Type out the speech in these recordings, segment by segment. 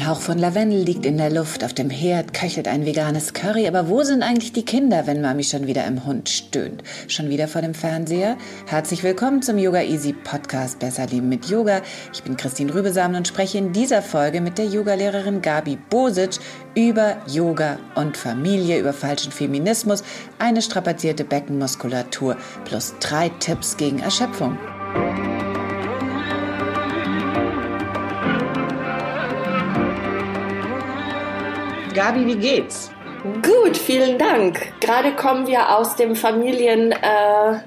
Ein Hauch von Lavendel liegt in der Luft, auf dem Herd köchelt ein veganes Curry, aber wo sind eigentlich die Kinder, wenn Mami schon wieder im Hund stöhnt? Schon wieder vor dem Fernseher? Herzlich willkommen zum Yoga Easy Podcast Besser Leben mit Yoga. Ich bin Christine Rübesamen und spreche in dieser Folge mit der Yogalehrerin Gabi Bosic über Yoga und Familie, über falschen Feminismus, eine strapazierte Beckenmuskulatur plus drei Tipps gegen Erschöpfung. Gabi, wie geht's? Gut, vielen Dank. Gerade kommen wir aus dem Familien, äh,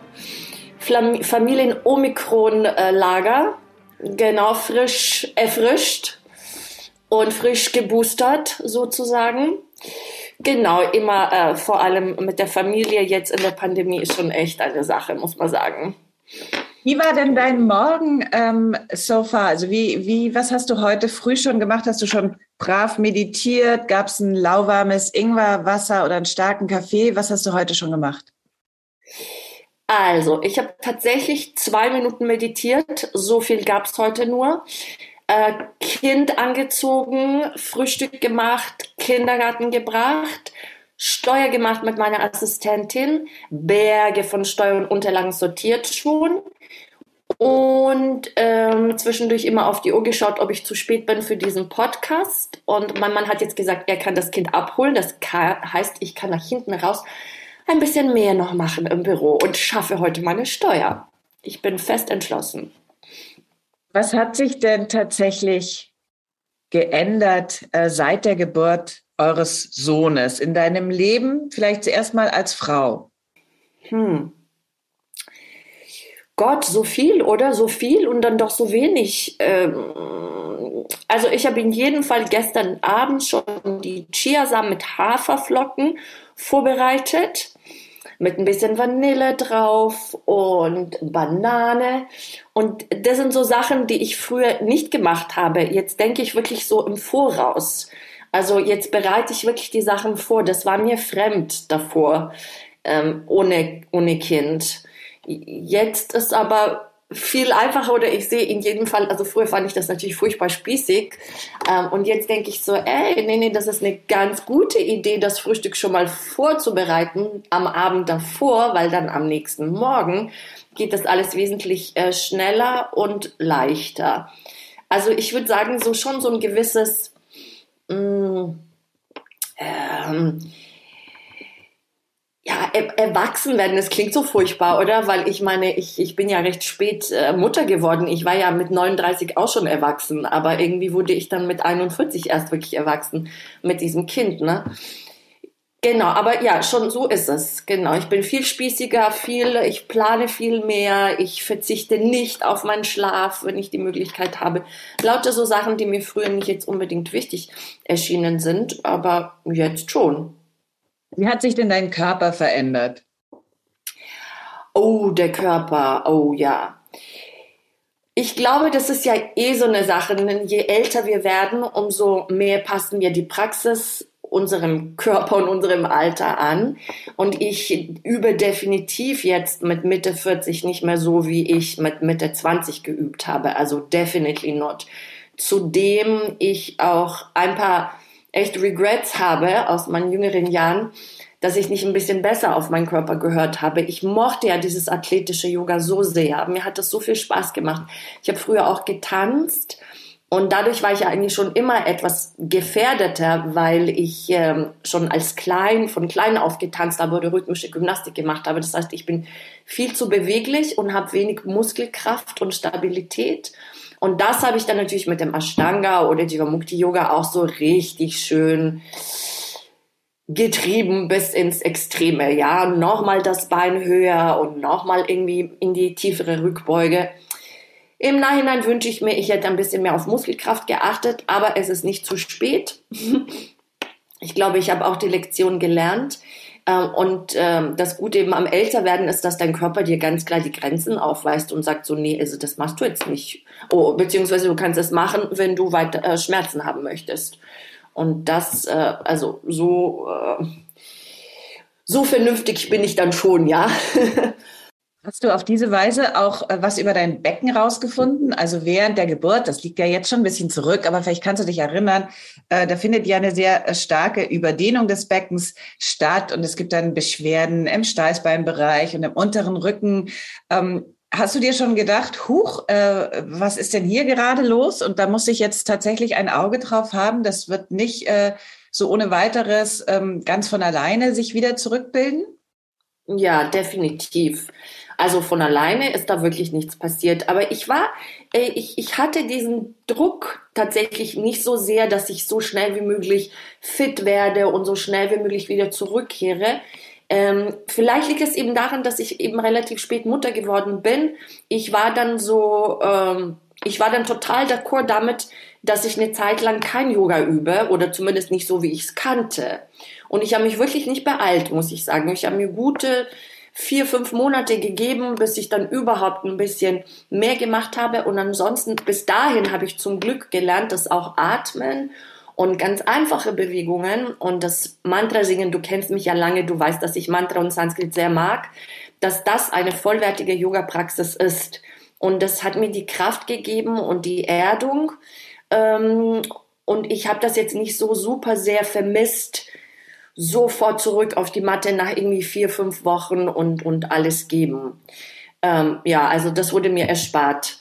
Familien Omikron äh, Lager. Genau, frisch erfrischt und frisch geboostert sozusagen. Genau, immer äh, vor allem mit der Familie jetzt in der Pandemie ist schon echt eine Sache, muss man sagen. Wie war denn dein Morgen ähm, so far? Also wie, wie, was hast du heute früh schon gemacht? Hast du schon brav meditiert? Gab es ein lauwarmes Ingwerwasser oder einen starken Kaffee? Was hast du heute schon gemacht? Also, ich habe tatsächlich zwei Minuten meditiert. So viel gab es heute nur. Äh, kind angezogen, Frühstück gemacht, Kindergarten gebracht, Steuer gemacht mit meiner Assistentin, Berge von Steuer und Unterlagen sortiert schon und ähm, zwischendurch immer auf die Uhr geschaut, ob ich zu spät bin für diesen Podcast. Und mein Mann hat jetzt gesagt, er kann das Kind abholen. Das heißt, ich kann nach hinten raus ein bisschen mehr noch machen im Büro und schaffe heute meine Steuer. Ich bin fest entschlossen. Was hat sich denn tatsächlich geändert äh, seit der Geburt eures Sohnes in deinem Leben? Vielleicht zuerst mal als Frau. Hm. Gott, so viel oder so viel und dann doch so wenig. Ähm, also ich habe in jedem Fall gestern Abend schon die Chiasamen mit Haferflocken vorbereitet, mit ein bisschen Vanille drauf und Banane. Und das sind so Sachen, die ich früher nicht gemacht habe. Jetzt denke ich wirklich so im Voraus. Also jetzt bereite ich wirklich die Sachen vor. Das war mir fremd davor, ähm, ohne, ohne Kind. Jetzt ist aber viel einfacher oder ich sehe in jedem Fall, also früher fand ich das natürlich furchtbar spießig ähm, und jetzt denke ich so, ey, nee, nee, das ist eine ganz gute Idee, das Frühstück schon mal vorzubereiten am Abend davor, weil dann am nächsten Morgen geht das alles wesentlich äh, schneller und leichter. Also ich würde sagen, so schon so ein gewisses mh, mm, ähm, erwachsen werden, das klingt so furchtbar, oder? Weil ich meine, ich, ich bin ja recht spät äh, Mutter geworden. Ich war ja mit 39 auch schon erwachsen, aber irgendwie wurde ich dann mit 41 erst wirklich erwachsen mit diesem Kind, ne? Genau, aber ja, schon so ist es. Genau, ich bin viel spießiger, viel, ich plane viel mehr, ich verzichte nicht auf meinen Schlaf, wenn ich die Möglichkeit habe. Lauter so Sachen, die mir früher nicht jetzt unbedingt wichtig erschienen sind, aber jetzt schon. Wie hat sich denn dein Körper verändert? Oh, der Körper, oh ja. Ich glaube, das ist ja eh so eine Sache. Je älter wir werden, umso mehr passen wir die Praxis unserem Körper und unserem Alter an. Und ich übe definitiv jetzt mit Mitte 40 nicht mehr so, wie ich mit Mitte 20 geübt habe. Also definitely not. Zudem ich auch ein paar echt Regrets habe aus meinen jüngeren Jahren, dass ich nicht ein bisschen besser auf meinen Körper gehört habe. Ich mochte ja dieses athletische Yoga so sehr. Mir hat das so viel Spaß gemacht. Ich habe früher auch getanzt und dadurch war ich ja eigentlich schon immer etwas gefährdeter, weil ich ähm, schon als klein, von klein auf getanzt habe oder rhythmische Gymnastik gemacht habe. Das heißt, ich bin viel zu beweglich und habe wenig Muskelkraft und Stabilität. Und das habe ich dann natürlich mit dem Ashtanga oder Jivamukti Yoga auch so richtig schön getrieben bis ins Extreme. Ja, nochmal das Bein höher und nochmal irgendwie in die tiefere Rückbeuge. Im Nachhinein wünsche ich mir, ich hätte ein bisschen mehr auf Muskelkraft geachtet, aber es ist nicht zu spät. Ich glaube, ich habe auch die Lektion gelernt. Ähm, und ähm, das Gute eben am Älterwerden ist, dass dein Körper dir ganz klar die Grenzen aufweist und sagt so, nee, also das machst du jetzt nicht. Oh, beziehungsweise du kannst es machen, wenn du weiter äh, Schmerzen haben möchtest. Und das, äh, also so, äh, so vernünftig bin ich dann schon, ja. Hast du auf diese Weise auch was über dein Becken rausgefunden? Also während der Geburt, das liegt ja jetzt schon ein bisschen zurück, aber vielleicht kannst du dich erinnern, da findet ja eine sehr äh, starke Überdehnung des Beckens statt und es gibt dann Beschwerden im Steißbeinbereich und im unteren Rücken. Ähm, hast du dir schon gedacht, huch, äh, was ist denn hier gerade los? Und da muss ich jetzt tatsächlich ein Auge drauf haben. Das wird nicht äh, so ohne weiteres ähm, ganz von alleine sich wieder zurückbilden? Ja, definitiv. Also von alleine ist da wirklich nichts passiert. Aber ich war, äh, ich, ich hatte diesen Druck tatsächlich nicht so sehr, dass ich so schnell wie möglich fit werde und so schnell wie möglich wieder zurückkehre. Ähm, vielleicht liegt es eben daran, dass ich eben relativ spät Mutter geworden bin. Ich war dann so, ähm, ich war dann total d'accord damit, dass ich eine Zeit lang kein Yoga übe oder zumindest nicht so, wie ich es kannte. Und ich habe mich wirklich nicht beeilt, muss ich sagen. Ich habe mir gute vier, fünf Monate gegeben, bis ich dann überhaupt ein bisschen mehr gemacht habe. Und ansonsten, bis dahin habe ich zum Glück gelernt, dass auch Atmen und ganz einfache Bewegungen und das Mantra singen, du kennst mich ja lange, du weißt, dass ich Mantra und Sanskrit sehr mag, dass das eine vollwertige Yoga-Praxis ist. Und das hat mir die Kraft gegeben und die Erdung. Ähm, und ich habe das jetzt nicht so super sehr vermisst, sofort zurück auf die Matte nach irgendwie vier, fünf Wochen und, und alles geben. Ähm, ja, also das wurde mir erspart.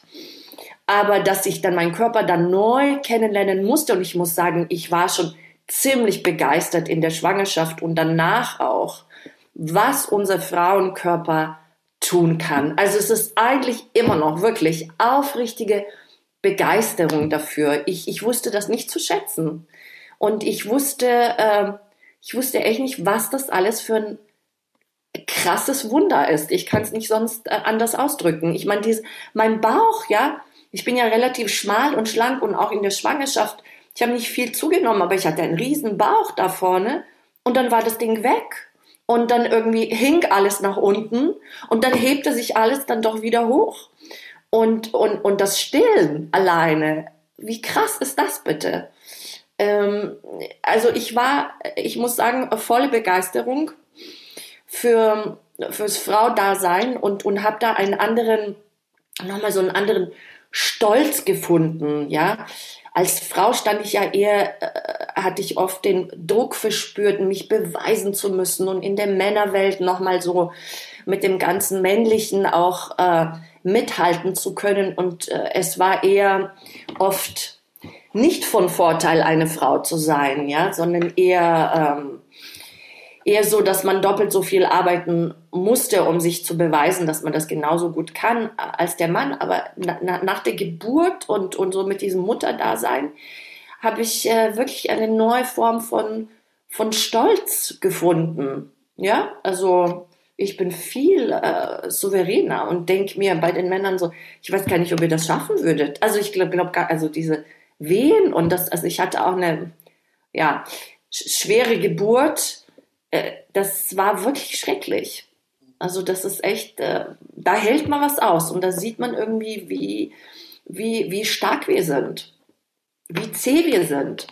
Aber dass ich dann meinen Körper dann neu kennenlernen musste und ich muss sagen, ich war schon ziemlich begeistert in der Schwangerschaft und danach auch, was unser Frauenkörper tun kann. Also es ist eigentlich immer noch wirklich aufrichtige Begeisterung dafür. Ich, ich wusste das nicht zu schätzen. Und ich wusste, äh, ich wusste echt nicht, was das alles für ein krasses Wunder ist. Ich kann es nicht sonst äh, anders ausdrücken. Ich meine, mein Bauch, ja, ich bin ja relativ schmal und schlank und auch in der Schwangerschaft, ich habe nicht viel zugenommen, aber ich hatte einen riesen Bauch da vorne und dann war das Ding weg. Und dann irgendwie hing alles nach unten und dann hebte sich alles dann doch wieder hoch. Und, und, und das Stillen alleine, wie krass ist das bitte? Ähm, also ich war, ich muss sagen, volle Begeisterung für fürs Frau-Dasein und und habe da einen anderen, nochmal so einen anderen Stolz gefunden, ja. Als Frau stand ich ja eher, äh, hatte ich oft den Druck verspürt, mich beweisen zu müssen und in der Männerwelt nochmal so mit dem ganzen Männlichen auch äh, mithalten zu können. Und äh, es war eher oft nicht von Vorteil, eine Frau zu sein, ja, sondern eher, ähm, eher so, dass man doppelt so viel arbeiten musste, um sich zu beweisen, dass man das genauso gut kann als der Mann. Aber na, na, nach der Geburt und, und so mit diesem Mutterdasein habe ich äh, wirklich eine neue Form von, von Stolz gefunden. Ja, also ich bin viel äh, souveräner und denke mir bei den Männern so, ich weiß gar nicht, ob ihr das schaffen würdet. Also ich glaube glaub, also diese Wehen und das, also ich hatte auch eine, ja, schwere Geburt. Äh, das war wirklich schrecklich. Also das ist echt, äh, da hält man was aus und da sieht man irgendwie, wie, wie, wie stark wir sind, wie zäh wir sind.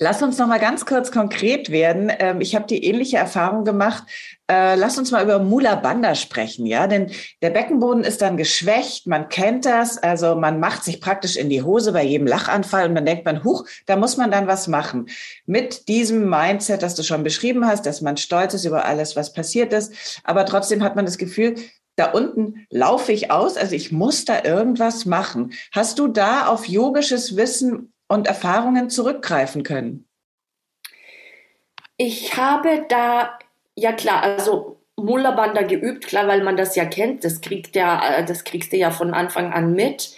Lass uns noch mal ganz kurz konkret werden. Ähm, ich habe die ähnliche Erfahrung gemacht. Äh, lass uns mal über Mula Bandha sprechen, ja, denn der Beckenboden ist dann geschwächt. Man kennt das, also man macht sich praktisch in die Hose bei jedem Lachanfall und dann denkt man, huch, da muss man dann was machen. Mit diesem Mindset, das du schon beschrieben hast, dass man stolz ist über alles, was passiert ist, aber trotzdem hat man das Gefühl, da unten laufe ich aus, also ich muss da irgendwas machen. Hast du da auf yogisches Wissen und Erfahrungen zurückgreifen können? Ich habe da, ja klar, also Mullerbanda geübt, klar, weil man das ja kennt, das kriegt ja, äh, das kriegst du ja von Anfang an mit.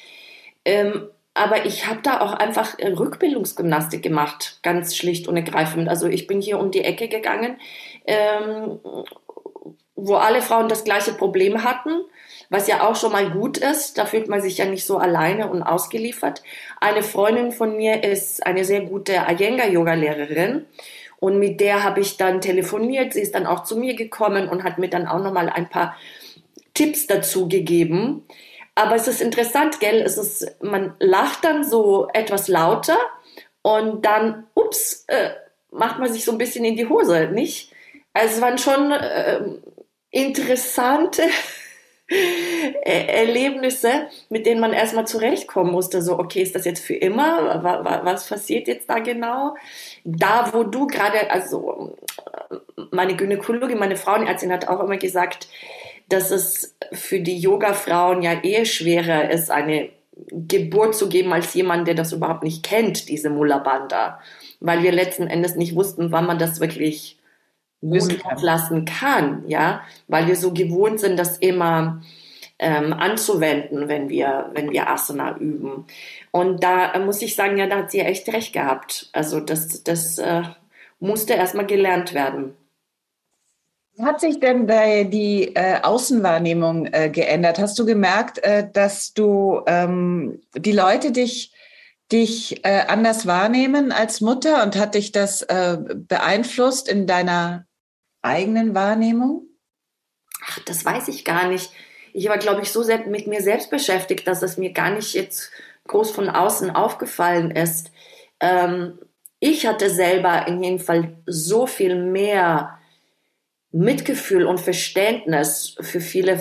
Ähm, aber ich habe da auch einfach Rückbildungsgymnastik gemacht, ganz schlicht und ergreifend. Also ich bin hier um die Ecke gegangen, ähm, wo alle Frauen das gleiche Problem hatten, was ja auch schon mal gut ist. Da fühlt man sich ja nicht so alleine und ausgeliefert. Eine Freundin von mir ist eine sehr gute Iyengar-Yoga-Lehrerin. Und mit der habe ich dann telefoniert. Sie ist dann auch zu mir gekommen und hat mir dann auch noch mal ein paar Tipps dazu gegeben. Aber es ist interessant, gell? Es ist, man lacht dann so etwas lauter und dann, ups, äh, macht man sich so ein bisschen in die Hose, nicht? Also es waren schon äh, interessante Erlebnisse, mit denen man erstmal zurechtkommen musste. So, okay, ist das jetzt für immer? Was passiert jetzt da genau? Da, wo du gerade, also meine Gynäkologin, meine Frauenärztin hat auch immer gesagt, dass es für die Yoga-Frauen ja eher schwerer ist, eine Geburt zu geben als jemand, der das überhaupt nicht kennt, diese Mulla Bandha. Weil wir letzten Endes nicht wussten, wann man das wirklich lassen kann, ja, weil wir so gewohnt sind, das immer ähm, anzuwenden, wenn wir, wenn wir Asana üben. Und da muss ich sagen, ja, da hat sie echt recht gehabt. Also das, das äh, musste erstmal gelernt werden. Hat sich denn die äh, Außenwahrnehmung äh, geändert? Hast du gemerkt, äh, dass du ähm, die Leute dich, dich äh, anders wahrnehmen als Mutter und hat dich das äh, beeinflusst in deiner eigenen Wahrnehmung? Ach, das weiß ich gar nicht. Ich war, glaube ich, so sehr mit mir selbst beschäftigt, dass es mir gar nicht jetzt groß von außen aufgefallen ist. Ähm, ich hatte selber in jedem Fall so viel mehr Mitgefühl und Verständnis für viele,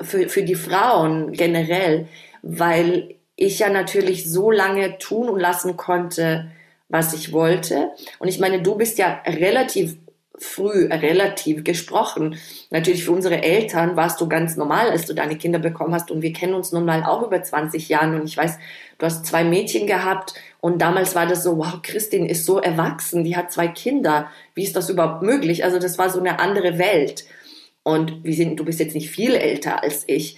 für, für die Frauen generell, weil ich ja natürlich so lange tun und lassen konnte, was ich wollte. Und ich meine, du bist ja relativ früh relativ gesprochen. Natürlich für unsere Eltern warst du ganz normal, als du deine Kinder bekommen hast. Und wir kennen uns nun mal auch über 20 Jahre. Und ich weiß, du hast zwei Mädchen gehabt. Und damals war das so, wow, Christine ist so erwachsen, die hat zwei Kinder. Wie ist das überhaupt möglich? Also das war so eine andere Welt. Und wir sind, du bist jetzt nicht viel älter als ich.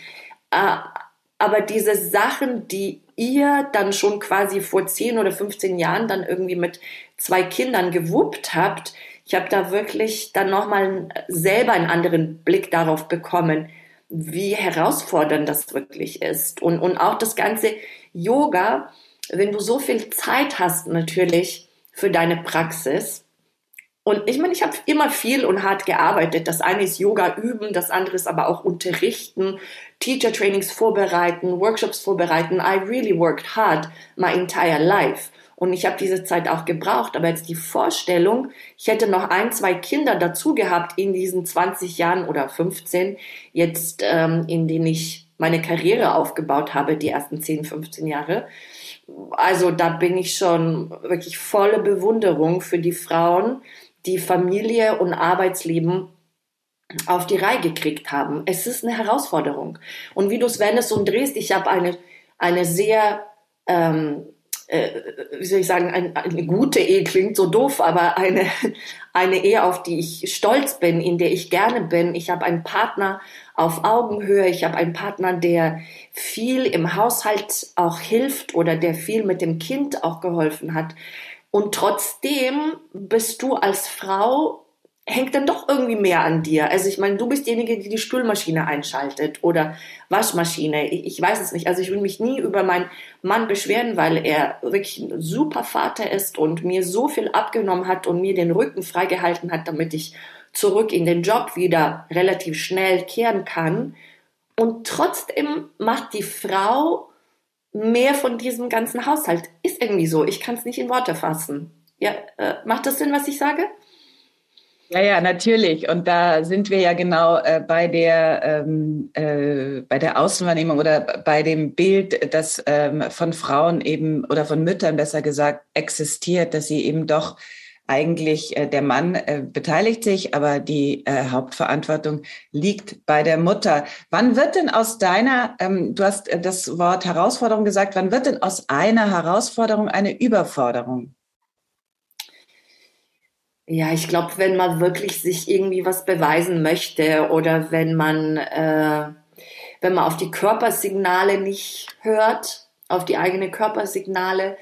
Ah, aber diese Sachen, die ihr dann schon quasi vor 10 oder 15 Jahren dann irgendwie mit zwei Kindern gewuppt habt, ich habe da wirklich dann nochmal selber einen anderen Blick darauf bekommen, wie herausfordernd das wirklich ist. Und, und auch das ganze Yoga, wenn du so viel Zeit hast natürlich für deine Praxis. Und ich meine, ich habe immer viel und hart gearbeitet. Das eine ist Yoga üben, das andere ist aber auch unterrichten, Teacher Trainings vorbereiten, Workshops vorbereiten. I really worked hard my entire life. Und ich habe diese Zeit auch gebraucht. Aber jetzt die Vorstellung, ich hätte noch ein, zwei Kinder dazu gehabt in diesen 20 Jahren oder 15, jetzt ähm, in denen ich meine Karriere aufgebaut habe, die ersten 10, 15 Jahre. Also da bin ich schon wirklich volle Bewunderung für die Frauen, die Familie und Arbeitsleben auf die Reihe gekriegt haben. Es ist eine Herausforderung. Und wie du es wendest und drehst, ich habe eine, eine sehr ähm, äh, wie soll ich sagen, ein, eine gute Ehe klingt so doof, aber eine, eine Ehe, auf die ich stolz bin, in der ich gerne bin. Ich habe einen Partner auf Augenhöhe, ich habe einen Partner, der viel im Haushalt auch hilft oder der viel mit dem Kind auch geholfen hat. Und trotzdem bist du als Frau hängt dann doch irgendwie mehr an dir. Also ich meine, du bist diejenige, die die Spülmaschine einschaltet oder Waschmaschine. Ich, ich, weiß es nicht. Also ich will mich nie über meinen Mann beschweren, weil er wirklich ein super Vater ist und mir so viel abgenommen hat und mir den Rücken freigehalten hat, damit ich zurück in den Job wieder relativ schnell kehren kann. Und trotzdem macht die Frau mehr von diesem ganzen Haushalt. Ist irgendwie so. Ich kann es nicht in Worte fassen. Ja, äh, macht das Sinn, was ich sage? Ja, ja, natürlich. Und da sind wir ja genau äh, bei der ähm, äh, bei der Außenwahrnehmung oder bei dem Bild, das ähm, von Frauen eben oder von Müttern besser gesagt existiert, dass sie eben doch eigentlich äh, der Mann äh, beteiligt sich, aber die äh, Hauptverantwortung liegt bei der Mutter. Wann wird denn aus deiner, ähm, du hast äh, das Wort Herausforderung gesagt, wann wird denn aus einer Herausforderung eine Überforderung? Ja, ich glaube, wenn man wirklich sich irgendwie was beweisen möchte oder wenn man, äh, wenn man auf die Körpersignale nicht hört auf die eigenen Körpersignale,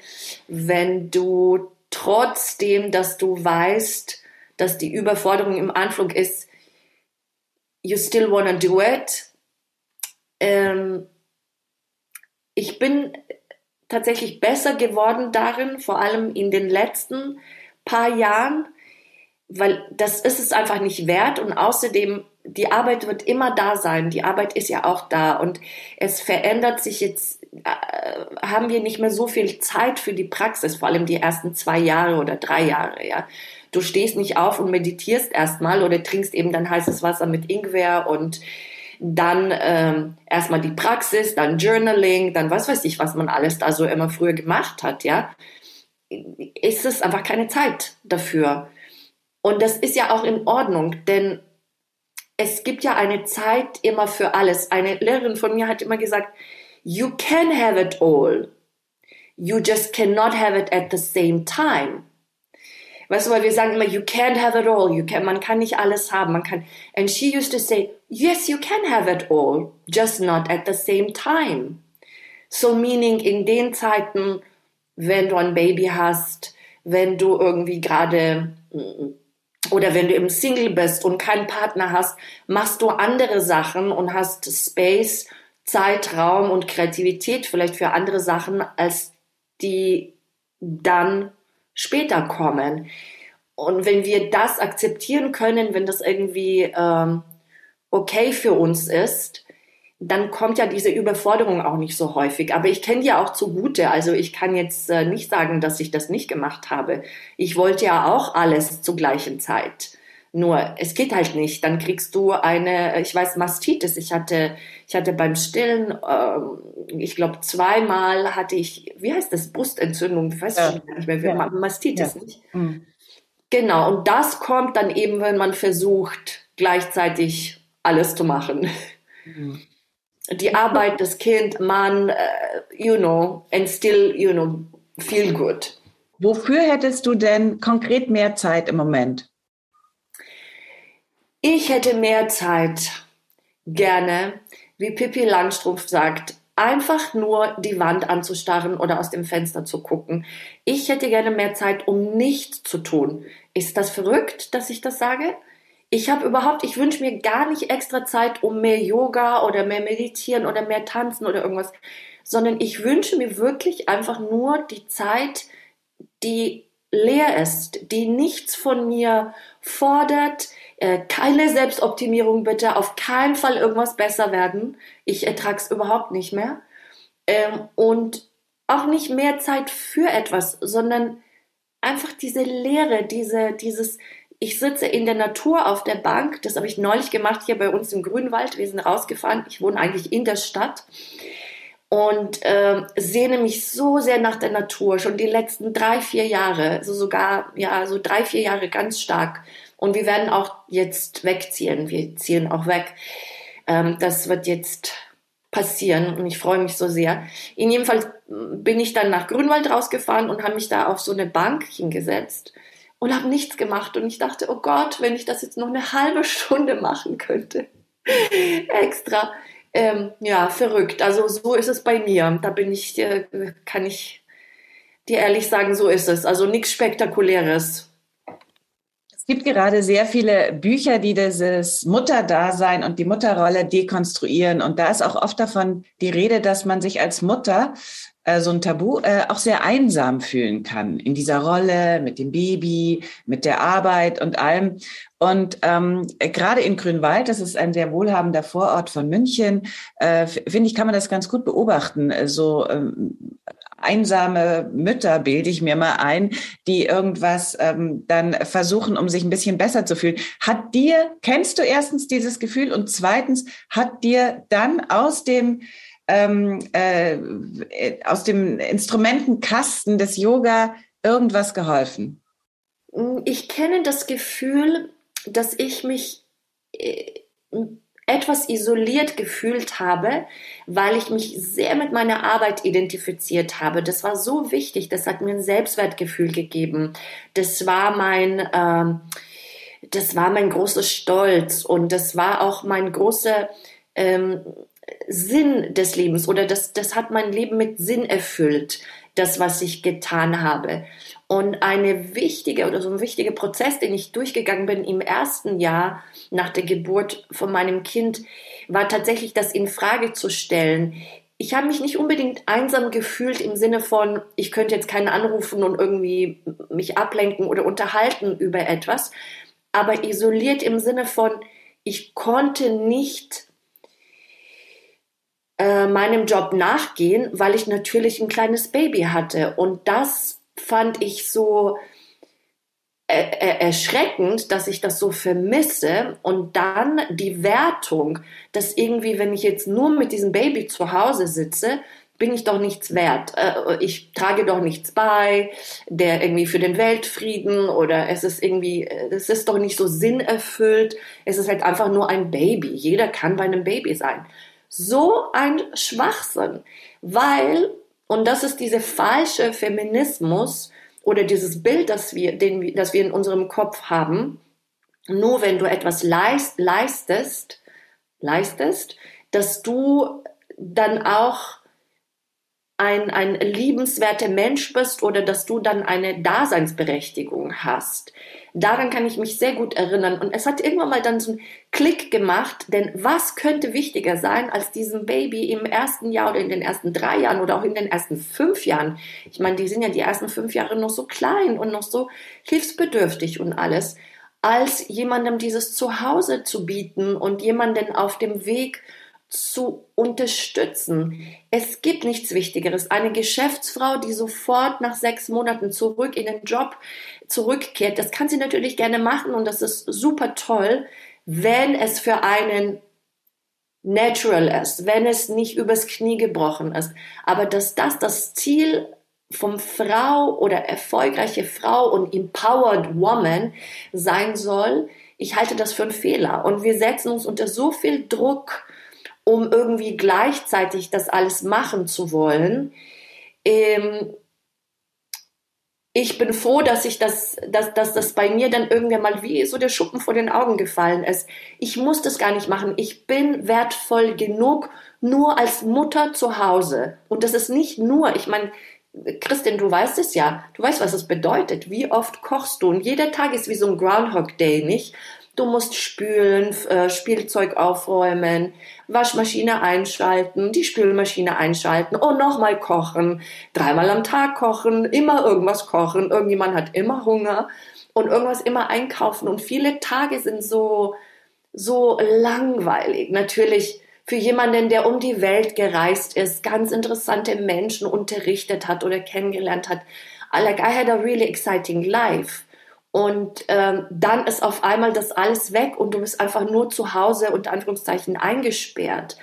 wenn du trotzdem, dass du weißt, dass die Überforderung im Anflug ist, you still wanna do it. Ähm, ich bin tatsächlich besser geworden darin, vor allem in den letzten paar Jahren, weil das ist es einfach nicht wert und außerdem die Arbeit wird immer da sein. Die Arbeit ist ja auch da und es verändert sich jetzt, äh, haben wir nicht mehr so viel Zeit für die Praxis, vor allem die ersten zwei Jahre oder drei Jahre, ja. Du stehst nicht auf und meditierst erstmal oder trinkst eben dann heißes Wasser mit Ingwer und dann ähm, erstmal die Praxis, dann Journaling, dann was weiß ich, was man alles da so immer früher gemacht hat, ja. Ist es einfach keine Zeit dafür. Und das ist ja auch in Ordnung, denn es gibt ja eine Zeit immer für alles. Eine Lehrerin von mir hat immer gesagt, you can have it all. You just cannot have it at the same time. Weißt du, weil wir sagen immer, you can't have it all. You can, man kann nicht alles haben. Man kann, and she used to say, yes, you can have it all, just not at the same time. So meaning in den Zeiten, wenn du ein Baby hast, wenn du irgendwie gerade oder wenn du im Single bist und keinen Partner hast, machst du andere Sachen und hast Space, Zeitraum und Kreativität vielleicht für andere Sachen, als die dann später kommen. Und wenn wir das akzeptieren können, wenn das irgendwie ähm, okay für uns ist, dann kommt ja diese Überforderung auch nicht so häufig. Aber ich kenne ja auch zugute. Also ich kann jetzt äh, nicht sagen, dass ich das nicht gemacht habe. Ich wollte ja auch alles zur gleichen Zeit. Nur es geht halt nicht. Dann kriegst du eine, ich weiß, Mastitis. Ich hatte, ich hatte beim Stillen, äh, ich glaube zweimal hatte ich, wie heißt das, Brustentzündung. Ich weiß ja. nicht mehr, ja. Mastitis ja. nicht. Mhm. Genau. Und das kommt dann eben, wenn man versucht, gleichzeitig alles zu machen. Mhm die Arbeit, das Kind, Mann, uh, you know, and still, you know, feel good. Wofür hättest du denn konkret mehr Zeit im Moment? Ich hätte mehr Zeit, gerne, wie Pippi Langstrumpf sagt, einfach nur die Wand anzustarren oder aus dem Fenster zu gucken. Ich hätte gerne mehr Zeit, um nichts zu tun. Ist das verrückt, dass ich das sage? Ich habe überhaupt, ich wünsche mir gar nicht extra Zeit, um mehr Yoga oder mehr meditieren oder mehr tanzen oder irgendwas, sondern ich wünsche mir wirklich einfach nur die Zeit, die leer ist, die nichts von mir fordert, äh, keine Selbstoptimierung bitte, auf keinen Fall irgendwas besser werden. Ich ertrage es überhaupt nicht mehr. Ähm, und auch nicht mehr Zeit für etwas, sondern einfach diese Leere, diese, dieses, ich sitze in der Natur auf der Bank. Das habe ich neulich gemacht hier bei uns im Grünwald. Wir sind rausgefahren. Ich wohne eigentlich in der Stadt und äh, sehne mich so sehr nach der Natur. Schon die letzten drei, vier Jahre, also sogar ja so drei, vier Jahre ganz stark. Und wir werden auch jetzt wegziehen. Wir ziehen auch weg. Ähm, das wird jetzt passieren und ich freue mich so sehr. In jedem Fall bin ich dann nach Grünwald rausgefahren und habe mich da auf so eine Bank hingesetzt und habe nichts gemacht. Und ich dachte, oh Gott, wenn ich das jetzt noch eine halbe Stunde machen könnte. Extra. Ähm, ja, verrückt. Also so ist es bei mir. Da bin ich, äh, kann ich dir ehrlich sagen, so ist es. Also nichts Spektakuläres. Es gibt gerade sehr viele Bücher, die dieses Mutterdasein und die Mutterrolle dekonstruieren. Und da ist auch oft davon die Rede, dass man sich als Mutter äh, so ein Tabu, äh, auch sehr einsam fühlen kann in dieser Rolle mit dem Baby, mit der Arbeit und allem. Und ähm, gerade in Grünwald, das ist ein sehr wohlhabender Vorort von München, äh, finde ich, kann man das ganz gut beobachten. So ähm, einsame Mütter bilde ich mir mal ein, die irgendwas ähm, dann versuchen, um sich ein bisschen besser zu fühlen. Hat dir, kennst du erstens dieses Gefühl und zweitens, hat dir dann aus dem ähm, äh, aus dem Instrumentenkasten des Yoga irgendwas geholfen? Ich kenne das Gefühl, dass ich mich äh, etwas isoliert gefühlt habe, weil ich mich sehr mit meiner Arbeit identifiziert habe. Das war so wichtig, das hat mir ein Selbstwertgefühl gegeben. Das war mein, ähm, das war mein großer Stolz und das war auch mein großer ähm, Sinn des Lebens oder das, das hat mein Leben mit Sinn erfüllt, das, was ich getan habe. Und eine wichtige oder so ein wichtiger Prozess, den ich durchgegangen bin im ersten Jahr nach der Geburt von meinem Kind, war tatsächlich das in Frage zu stellen. Ich habe mich nicht unbedingt einsam gefühlt im Sinne von, ich könnte jetzt keinen anrufen und irgendwie mich ablenken oder unterhalten über etwas, aber isoliert im Sinne von, ich konnte nicht äh, meinem Job nachgehen, weil ich natürlich ein kleines Baby hatte. Und das fand ich so äh, erschreckend, dass ich das so vermisse und dann die Wertung, dass irgendwie, wenn ich jetzt nur mit diesem Baby zu Hause sitze, bin ich doch nichts wert. Äh, ich trage doch nichts bei, der irgendwie für den Weltfrieden oder es ist irgendwie, es ist doch nicht so sinnerfüllt. Es ist halt einfach nur ein Baby. Jeder kann bei einem Baby sein. So ein Schwachsinn, weil, und das ist dieser falsche Feminismus oder dieses Bild, das wir, den, das wir in unserem Kopf haben, nur wenn du etwas leist, leistest, leistest, dass du dann auch ein, ein liebenswerter Mensch bist oder dass du dann eine Daseinsberechtigung hast. Daran kann ich mich sehr gut erinnern. Und es hat irgendwann mal dann so einen Klick gemacht, denn was könnte wichtiger sein, als diesem Baby im ersten Jahr oder in den ersten drei Jahren oder auch in den ersten fünf Jahren? Ich meine, die sind ja die ersten fünf Jahre noch so klein und noch so hilfsbedürftig und alles, als jemandem dieses Zuhause zu bieten und jemanden auf dem Weg zu unterstützen. Es gibt nichts Wichtigeres. Eine Geschäftsfrau, die sofort nach sechs Monaten zurück in den Job zurückkehrt, das kann sie natürlich gerne machen und das ist super toll, wenn es für einen natural ist, wenn es nicht übers Knie gebrochen ist. Aber dass das das Ziel vom Frau oder erfolgreiche Frau und empowered woman sein soll, ich halte das für einen Fehler. Und wir setzen uns unter so viel Druck, um irgendwie gleichzeitig das alles machen zu wollen. Ähm, ich bin froh, dass ich das, dass, dass das bei mir dann irgendwann mal wie so der Schuppen vor den Augen gefallen ist. Ich muss das gar nicht machen. Ich bin wertvoll genug, nur als Mutter zu Hause. Und das ist nicht nur, ich meine, Christian, du weißt es ja. Du weißt, was es bedeutet. Wie oft kochst du? Und jeder Tag ist wie so ein Groundhog Day, nicht? Du musst spülen, äh, Spielzeug aufräumen, Waschmaschine einschalten, die Spülmaschine einschalten und nochmal kochen, dreimal am Tag kochen, immer irgendwas kochen, irgendjemand hat immer Hunger und irgendwas immer einkaufen und viele Tage sind so, so langweilig. Natürlich für jemanden, der um die Welt gereist ist, ganz interessante Menschen unterrichtet hat oder kennengelernt hat. Like I had a really exciting life. Und ähm, dann ist auf einmal das alles weg und du bist einfach nur zu Hause unter Anführungszeichen eingesperrt.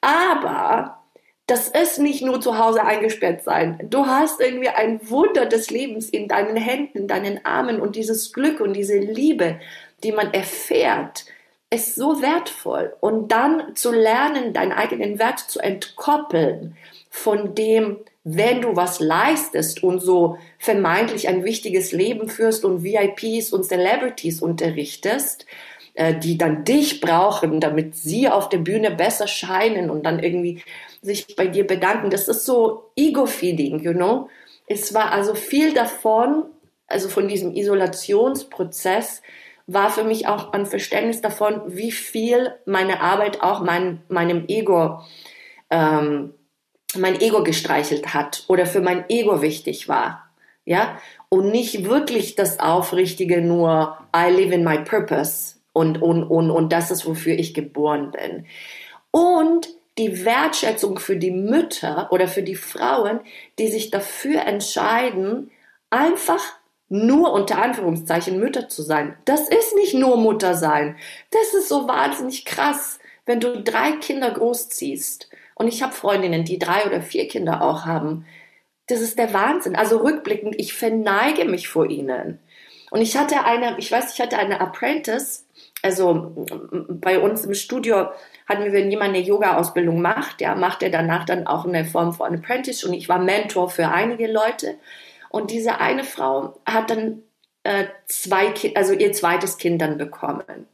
Aber das ist nicht nur zu Hause eingesperrt sein. Du hast irgendwie ein Wunder des Lebens in deinen Händen, in deinen Armen und dieses Glück und diese Liebe, die man erfährt, ist so wertvoll. Und dann zu lernen, deinen eigenen Wert zu entkoppeln von dem, wenn du was leistest und so vermeintlich ein wichtiges Leben führst und VIPs und Celebrities unterrichtest, äh, die dann dich brauchen, damit sie auf der Bühne besser scheinen und dann irgendwie sich bei dir bedanken. Das ist so Ego-Feeding, you know? Es war also viel davon, also von diesem Isolationsprozess, war für mich auch ein Verständnis davon, wie viel meine Arbeit auch mein, meinem Ego ähm, mein Ego gestreichelt hat oder für mein Ego wichtig war. Ja, und nicht wirklich das Aufrichtige nur, I live in my purpose und, und, und, und das ist, wofür ich geboren bin. Und die Wertschätzung für die Mütter oder für die Frauen, die sich dafür entscheiden, einfach nur unter Anführungszeichen Mütter zu sein. Das ist nicht nur Mutter sein. Das ist so wahnsinnig krass, wenn du drei Kinder großziehst und ich habe Freundinnen, die drei oder vier Kinder auch haben. Das ist der Wahnsinn. Also rückblickend, ich verneige mich vor ihnen. Und ich hatte eine, ich weiß, ich hatte eine Apprentice, also bei uns im Studio hatten wir, wenn jemand eine Yoga-Ausbildung macht, der macht er danach dann auch eine Form von Apprentice und ich war Mentor für einige Leute. Und diese eine Frau hat dann äh, zwei, also ihr zweites Kind dann bekommen.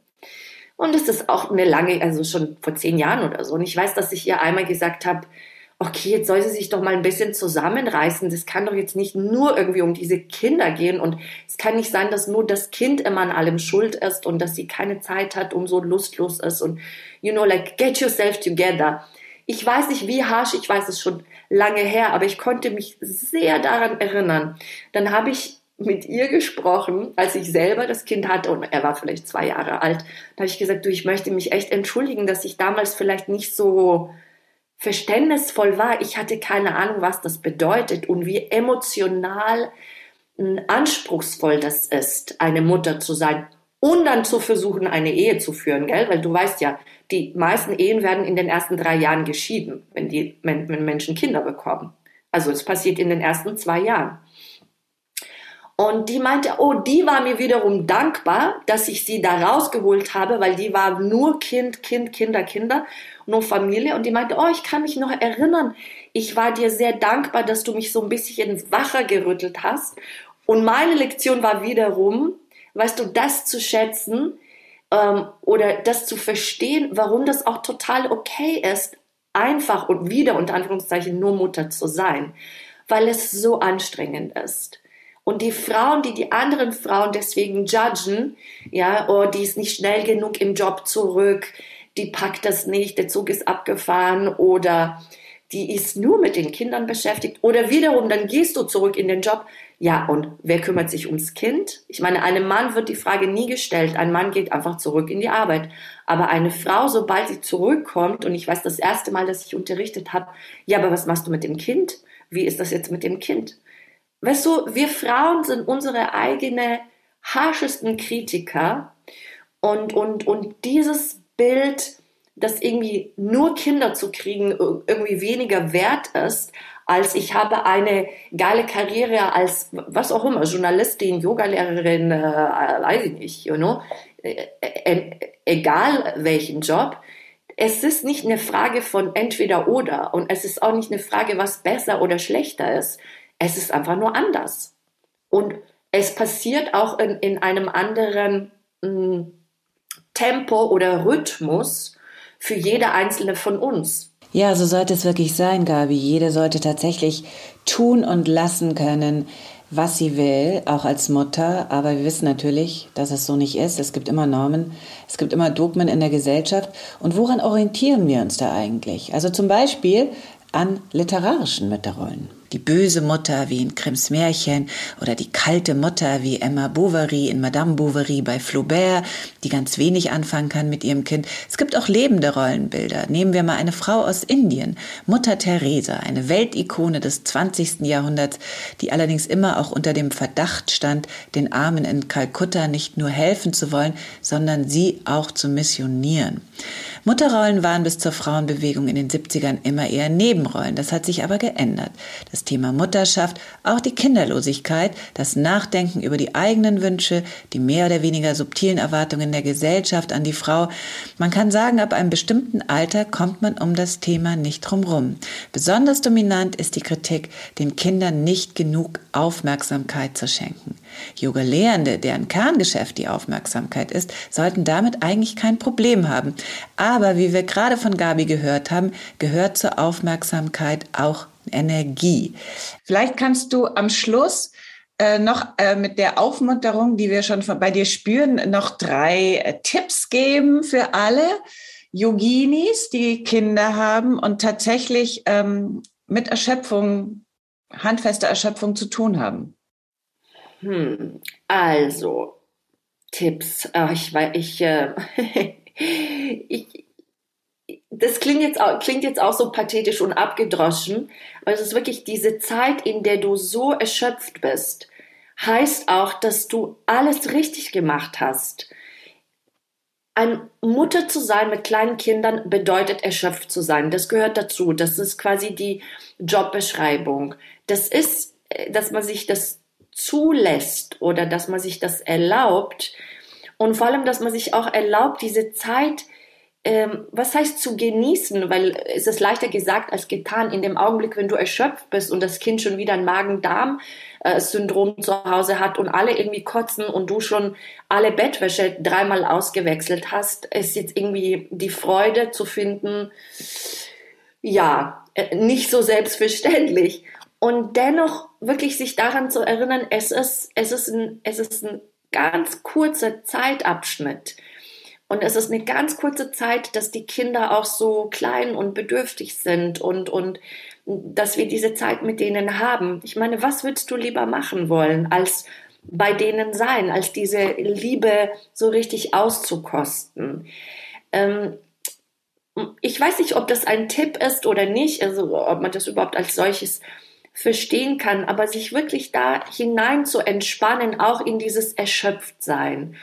Und es ist auch eine lange, also schon vor zehn Jahren oder so. Und ich weiß, dass ich ihr einmal gesagt habe, okay, jetzt soll sie sich doch mal ein bisschen zusammenreißen. Das kann doch jetzt nicht nur irgendwie um diese Kinder gehen. Und es kann nicht sein, dass nur das Kind immer an allem schuld ist und dass sie keine Zeit hat und so lustlos ist. Und, you know, like, get yourself together. Ich weiß nicht, wie harsh, ich weiß es schon lange her, aber ich konnte mich sehr daran erinnern. Dann habe ich mit ihr gesprochen, als ich selber das Kind hatte und er war vielleicht zwei Jahre alt. Da habe ich gesagt, du, ich möchte mich echt entschuldigen, dass ich damals vielleicht nicht so verständnisvoll war. Ich hatte keine Ahnung, was das bedeutet und wie emotional hm, anspruchsvoll das ist, eine Mutter zu sein und dann zu versuchen, eine Ehe zu führen, gell? Weil du weißt ja, die meisten Ehen werden in den ersten drei Jahren geschieden, wenn die wenn Menschen Kinder bekommen. Also es passiert in den ersten zwei Jahren. Und die meinte, oh, die war mir wiederum dankbar, dass ich sie da rausgeholt habe, weil die war nur Kind, Kind, Kinder, Kinder, nur Familie. Und die meinte, oh, ich kann mich noch erinnern, ich war dir sehr dankbar, dass du mich so ein bisschen wacher gerüttelt hast. Und meine Lektion war wiederum, weißt du, das zu schätzen ähm, oder das zu verstehen, warum das auch total okay ist, einfach und wieder unter Anführungszeichen nur Mutter zu sein, weil es so anstrengend ist. Und die Frauen, die die anderen Frauen deswegen judgen, ja, oh, die ist nicht schnell genug im Job zurück, die packt das nicht, der Zug ist abgefahren oder die ist nur mit den Kindern beschäftigt oder wiederum, dann gehst du zurück in den Job. Ja, und wer kümmert sich ums Kind? Ich meine, einem Mann wird die Frage nie gestellt. Ein Mann geht einfach zurück in die Arbeit. Aber eine Frau, sobald sie zurückkommt, und ich weiß das erste Mal, dass ich unterrichtet habe, ja, aber was machst du mit dem Kind? Wie ist das jetzt mit dem Kind? Weißt du, wir Frauen sind unsere eigene harschesten Kritiker und, und, und dieses Bild, dass irgendwie nur Kinder zu kriegen irgendwie weniger wert ist, als ich habe eine geile Karriere als was auch immer, Journalistin, Yogalehrerin, äh, weiß ich nicht, you know, äh, egal welchen Job. Es ist nicht eine Frage von entweder oder und es ist auch nicht eine Frage, was besser oder schlechter ist. Es ist einfach nur anders. Und es passiert auch in, in einem anderen hm, Tempo oder Rhythmus für jede einzelne von uns. Ja, so sollte es wirklich sein, Gabi. Jede sollte tatsächlich tun und lassen können, was sie will, auch als Mutter. Aber wir wissen natürlich, dass es so nicht ist. Es gibt immer Normen, es gibt immer Dogmen in der Gesellschaft. Und woran orientieren wir uns da eigentlich? Also zum Beispiel an literarischen Mütterrollen die böse Mutter wie in Grimms Märchen oder die kalte Mutter wie Emma Bovary in Madame Bovary bei Flaubert, die ganz wenig anfangen kann mit ihrem Kind. Es gibt auch lebende Rollenbilder. Nehmen wir mal eine Frau aus Indien, Mutter Teresa, eine Weltikone des 20. Jahrhunderts, die allerdings immer auch unter dem Verdacht stand, den Armen in Kalkutta nicht nur helfen zu wollen, sondern sie auch zu missionieren. Mutterrollen waren bis zur Frauenbewegung in den 70ern immer eher Nebenrollen. Das hat sich aber geändert. Das Thema Mutterschaft, auch die Kinderlosigkeit, das Nachdenken über die eigenen Wünsche, die mehr oder weniger subtilen Erwartungen der Gesellschaft an die Frau. Man kann sagen, ab einem bestimmten Alter kommt man um das Thema nicht drumrum. Besonders dominant ist die Kritik, den Kindern nicht genug Aufmerksamkeit zu schenken. Yoga-Lehrende, deren Kerngeschäft die Aufmerksamkeit ist, sollten damit eigentlich kein Problem haben. Aber wie wir gerade von Gabi gehört haben, gehört zur Aufmerksamkeit auch Energie. Vielleicht kannst du am Schluss äh, noch äh, mit der Aufmunterung, die wir schon bei dir spüren, noch drei äh, Tipps geben für alle Yoginis, die Kinder haben und tatsächlich ähm, mit Erschöpfung, handfester Erschöpfung zu tun haben. Hm, also, Tipps. Ich, ich, äh, ich, das klingt jetzt, auch, klingt jetzt auch so pathetisch und abgedroschen, aber es ist wirklich diese Zeit, in der du so erschöpft bist, heißt auch, dass du alles richtig gemacht hast. Ein Mutter zu sein mit kleinen Kindern bedeutet erschöpft zu sein. Das gehört dazu. Das ist quasi die Jobbeschreibung. Das ist, äh, dass man sich das zulässt oder dass man sich das erlaubt und vor allem, dass man sich auch erlaubt, diese Zeit, ähm, was heißt zu genießen, weil es ist leichter gesagt als getan. In dem Augenblick, wenn du erschöpft bist und das Kind schon wieder einen Magen-Darm äh, Syndrom zu Hause hat und alle irgendwie kotzen und du schon alle Bettwäsche dreimal ausgewechselt hast, ist jetzt irgendwie die Freude zu finden, ja, äh, nicht so selbstverständlich. Und dennoch wirklich sich daran zu erinnern, es ist, es ist ein, es ist ein ganz kurzer Zeitabschnitt. Und es ist eine ganz kurze Zeit, dass die Kinder auch so klein und bedürftig sind und, und dass wir diese Zeit mit denen haben. Ich meine, was würdest du lieber machen wollen, als bei denen sein, als diese Liebe so richtig auszukosten? Ähm, ich weiß nicht, ob das ein Tipp ist oder nicht, also ob man das überhaupt als solches verstehen kann, aber sich wirklich da hinein zu entspannen, auch in dieses Erschöpftsein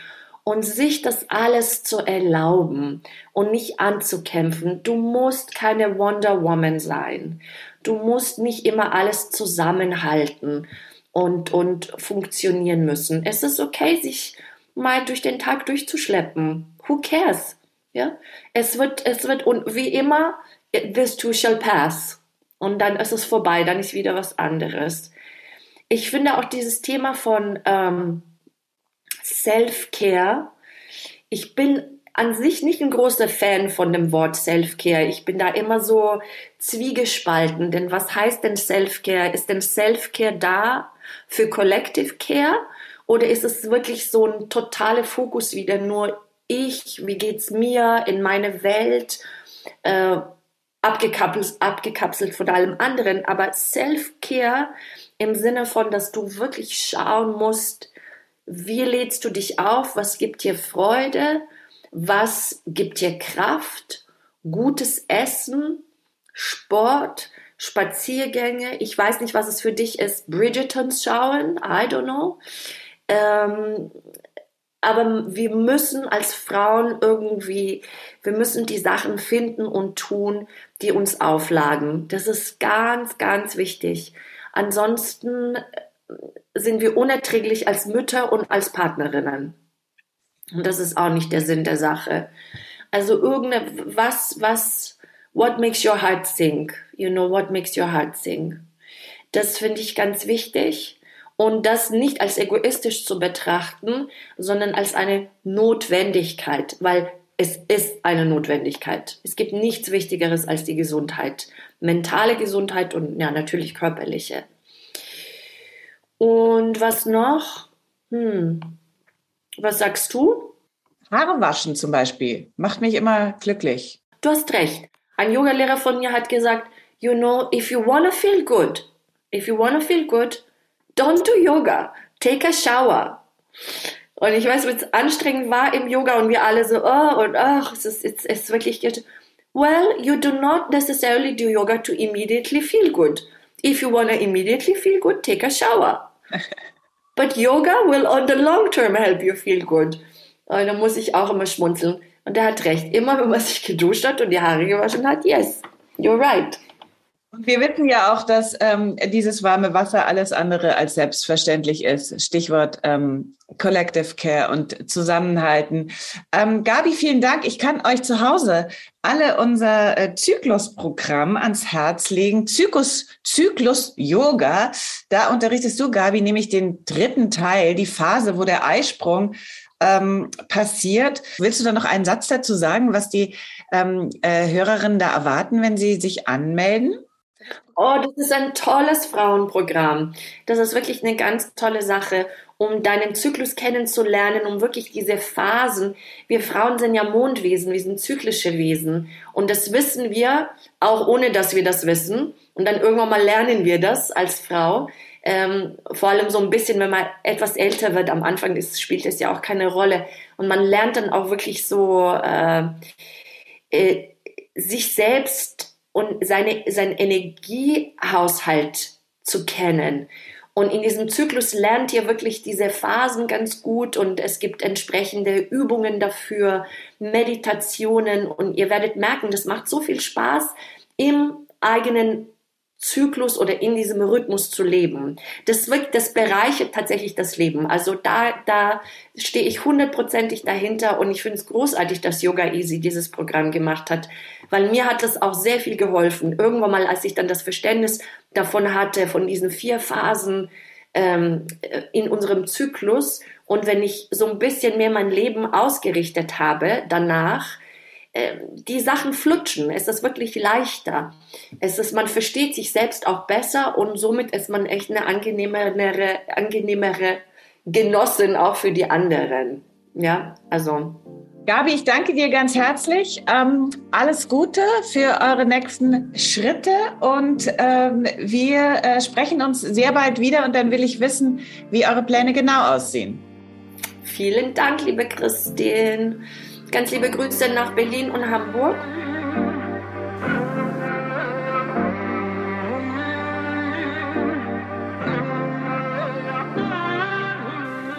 und sich das alles zu erlauben und nicht anzukämpfen. Du musst keine Wonder Woman sein. Du musst nicht immer alles zusammenhalten und, und funktionieren müssen. Es ist okay, sich mal durch den Tag durchzuschleppen. Who cares? Ja? Es wird, es wird, und wie immer, this too shall pass. Und dann ist es vorbei, dann ist wieder was anderes. Ich finde auch dieses Thema von ähm, Self-Care, ich bin an sich nicht ein großer Fan von dem Wort Self-Care. Ich bin da immer so zwiegespalten. Denn was heißt denn Self-Care? Ist denn Self-Care da für Collective Care? Oder ist es wirklich so ein totaler Fokus wieder nur ich, wie geht's mir in meine Welt, äh, abgekapselt, abgekapselt von allem anderen, aber Self-Care im Sinne von, dass du wirklich schauen musst, wie lädst du dich auf, was gibt dir Freude, was gibt dir Kraft, gutes Essen, Sport, Spaziergänge. Ich weiß nicht, was es für dich ist. Bridgertons schauen, I don't know. Ähm, aber wir müssen als Frauen irgendwie, wir müssen die Sachen finden und tun, die uns auflagen. Das ist ganz, ganz wichtig. Ansonsten sind wir unerträglich als Mütter und als Partnerinnen. Und das ist auch nicht der Sinn der Sache. Also irgendeine, was, was, what makes your heart sing? You know, what makes your heart sing? Das finde ich ganz wichtig und das nicht als egoistisch zu betrachten, sondern als eine Notwendigkeit, weil es ist eine Notwendigkeit. Es gibt nichts Wichtigeres als die Gesundheit, mentale Gesundheit und ja, natürlich körperliche. Und was noch? Hm. Was sagst du? Haare waschen zum Beispiel macht mich immer glücklich. Du hast recht. Ein Yogalehrer von mir hat gesagt, you know, if you wanna feel good, if you wanna feel good, don't do yoga, take a shower. Und ich weiß, wie es anstrengend war im Yoga und wir alle so, oh und ach, es ist, es ist wirklich. Well, you do not necessarily do yoga to immediately feel good. If you want to immediately feel good, take a shower. But yoga will on the long term help you feel good. Und da muss ich auch immer schmunzeln. Und er hat recht. Immer wenn man sich geduscht hat und die Haare gewaschen hat, yes, you're right. Und wir wissen ja auch, dass ähm, dieses warme Wasser alles andere als selbstverständlich ist. Stichwort ähm, Collective Care und Zusammenhalten. Ähm, Gabi, vielen Dank. Ich kann euch zu Hause alle unser äh, Zyklusprogramm ans Herz legen. Zyklus, Zyklus Yoga. Da unterrichtest du, Gabi, nämlich den dritten Teil, die Phase, wo der Eisprung ähm, passiert. Willst du da noch einen Satz dazu sagen, was die ähm, äh, Hörerinnen da erwarten, wenn sie sich anmelden? Oh, das ist ein tolles Frauenprogramm. Das ist wirklich eine ganz tolle Sache, um deinen Zyklus kennenzulernen, um wirklich diese Phasen. Wir Frauen sind ja Mondwesen, wir sind zyklische Wesen. Und das wissen wir, auch ohne dass wir das wissen. Und dann irgendwann mal lernen wir das als Frau. Ähm, vor allem so ein bisschen, wenn man etwas älter wird, am Anfang ist, spielt es ja auch keine Rolle. Und man lernt dann auch wirklich so äh, äh, sich selbst und seine, seinen Energiehaushalt zu kennen. Und in diesem Zyklus lernt ihr wirklich diese Phasen ganz gut und es gibt entsprechende Übungen dafür, Meditationen und ihr werdet merken, das macht so viel Spaß im eigenen Zyklus oder in diesem Rhythmus zu leben. Das wirkt, das bereichert tatsächlich das Leben. Also da, da stehe ich hundertprozentig dahinter und ich finde es großartig, dass Yoga Easy dieses Programm gemacht hat, weil mir hat das auch sehr viel geholfen. Irgendwann mal, als ich dann das Verständnis davon hatte, von diesen vier Phasen, ähm, in unserem Zyklus. Und wenn ich so ein bisschen mehr mein Leben ausgerichtet habe danach, äh, die Sachen flutschen. Es ist wirklich leichter. Es ist, man versteht sich selbst auch besser und somit ist man echt eine angenehmere, angenehmere Genossin auch für die anderen. Ja, also. Gabi, ich danke dir ganz herzlich. Ähm, alles Gute für eure nächsten Schritte und ähm, wir äh, sprechen uns sehr bald wieder und dann will ich wissen, wie eure Pläne genau aussehen. Vielen Dank, liebe Christine. Ganz liebe Grüße nach Berlin und Hamburg.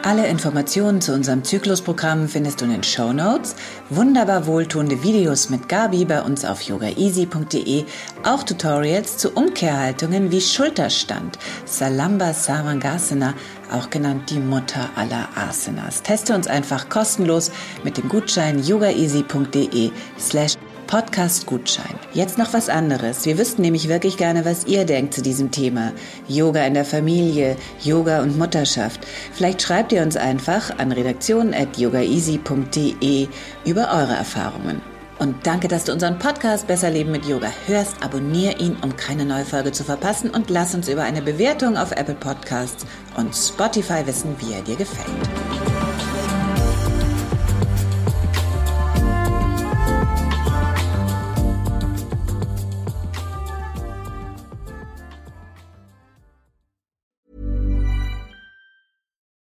Alle Informationen zu unserem Zyklusprogramm findest du in den Show Notes. Wunderbar wohltuende Videos mit Gabi bei uns auf yogaeasy.de. Auch Tutorials zu Umkehrhaltungen wie Schulterstand, Salamba Savangasana, auch genannt die Mutter aller Asanas. Teste uns einfach kostenlos mit dem Gutschein yogaeasy.de slash Podcast-Gutschein. Jetzt noch was anderes. Wir wüssten nämlich wirklich gerne, was ihr denkt zu diesem Thema. Yoga in der Familie, Yoga und Mutterschaft. Vielleicht schreibt ihr uns einfach an redaktion.yogaeasy.de über eure Erfahrungen. Und danke, dass du unseren Podcast Besser Leben mit Yoga hörst. Abonnier ihn, um keine neue Folge zu verpassen und lass uns über eine Bewertung auf Apple Podcasts und Spotify wissen, wie er dir gefällt.